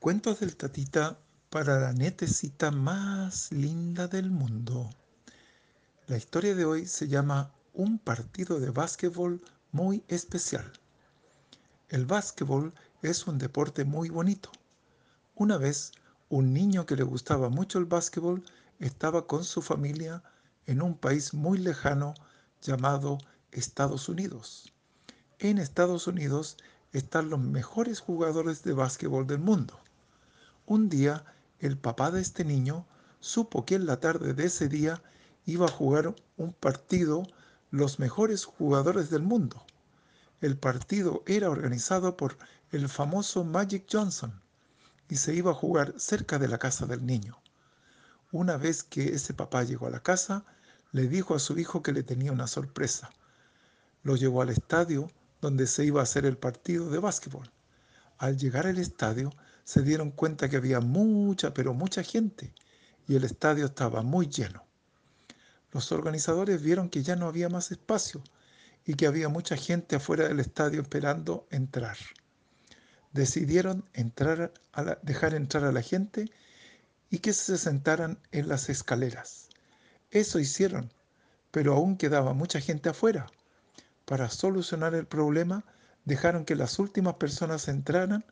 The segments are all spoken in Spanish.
Cuentos del Tatita para la netecita más linda del mundo. La historia de hoy se llama Un partido de básquetbol muy especial. El básquetbol es un deporte muy bonito. Una vez, un niño que le gustaba mucho el básquetbol estaba con su familia en un país muy lejano llamado Estados Unidos. En Estados Unidos están los mejores jugadores de básquetbol del mundo. Un día, el papá de este niño supo que en la tarde de ese día iba a jugar un partido los mejores jugadores del mundo. El partido era organizado por el famoso Magic Johnson y se iba a jugar cerca de la casa del niño. Una vez que ese papá llegó a la casa, le dijo a su hijo que le tenía una sorpresa. Lo llevó al estadio donde se iba a hacer el partido de básquetbol. Al llegar al estadio, se dieron cuenta que había mucha, pero mucha gente y el estadio estaba muy lleno. Los organizadores vieron que ya no había más espacio y que había mucha gente afuera del estadio esperando entrar. Decidieron entrar a dejar entrar a la gente y que se sentaran en las escaleras. Eso hicieron, pero aún quedaba mucha gente afuera. Para solucionar el problema, dejaron que las últimas personas entraran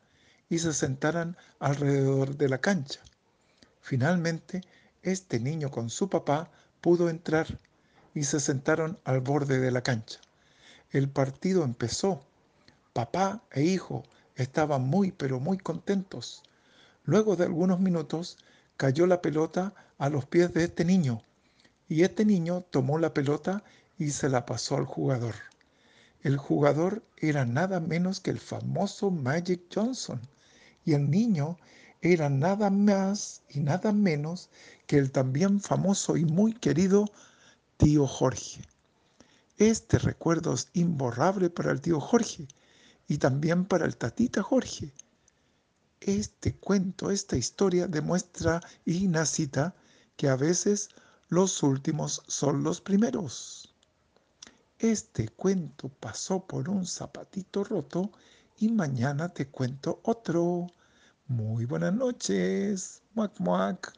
y se sentaran alrededor de la cancha. Finalmente, este niño con su papá pudo entrar y se sentaron al borde de la cancha. El partido empezó. Papá e hijo estaban muy pero muy contentos. Luego de algunos minutos cayó la pelota a los pies de este niño y este niño tomó la pelota y se la pasó al jugador. El jugador era nada menos que el famoso Magic Johnson y el niño era nada más y nada menos que el también famoso y muy querido tío Jorge. Este recuerdo es imborrable para el tío Jorge y también para el tatita Jorge. Este cuento, esta historia demuestra y nacita que a veces los últimos son los primeros. Este cuento pasó por un zapatito roto y mañana te cuento otro. Muy buenas noches. Muac, muac.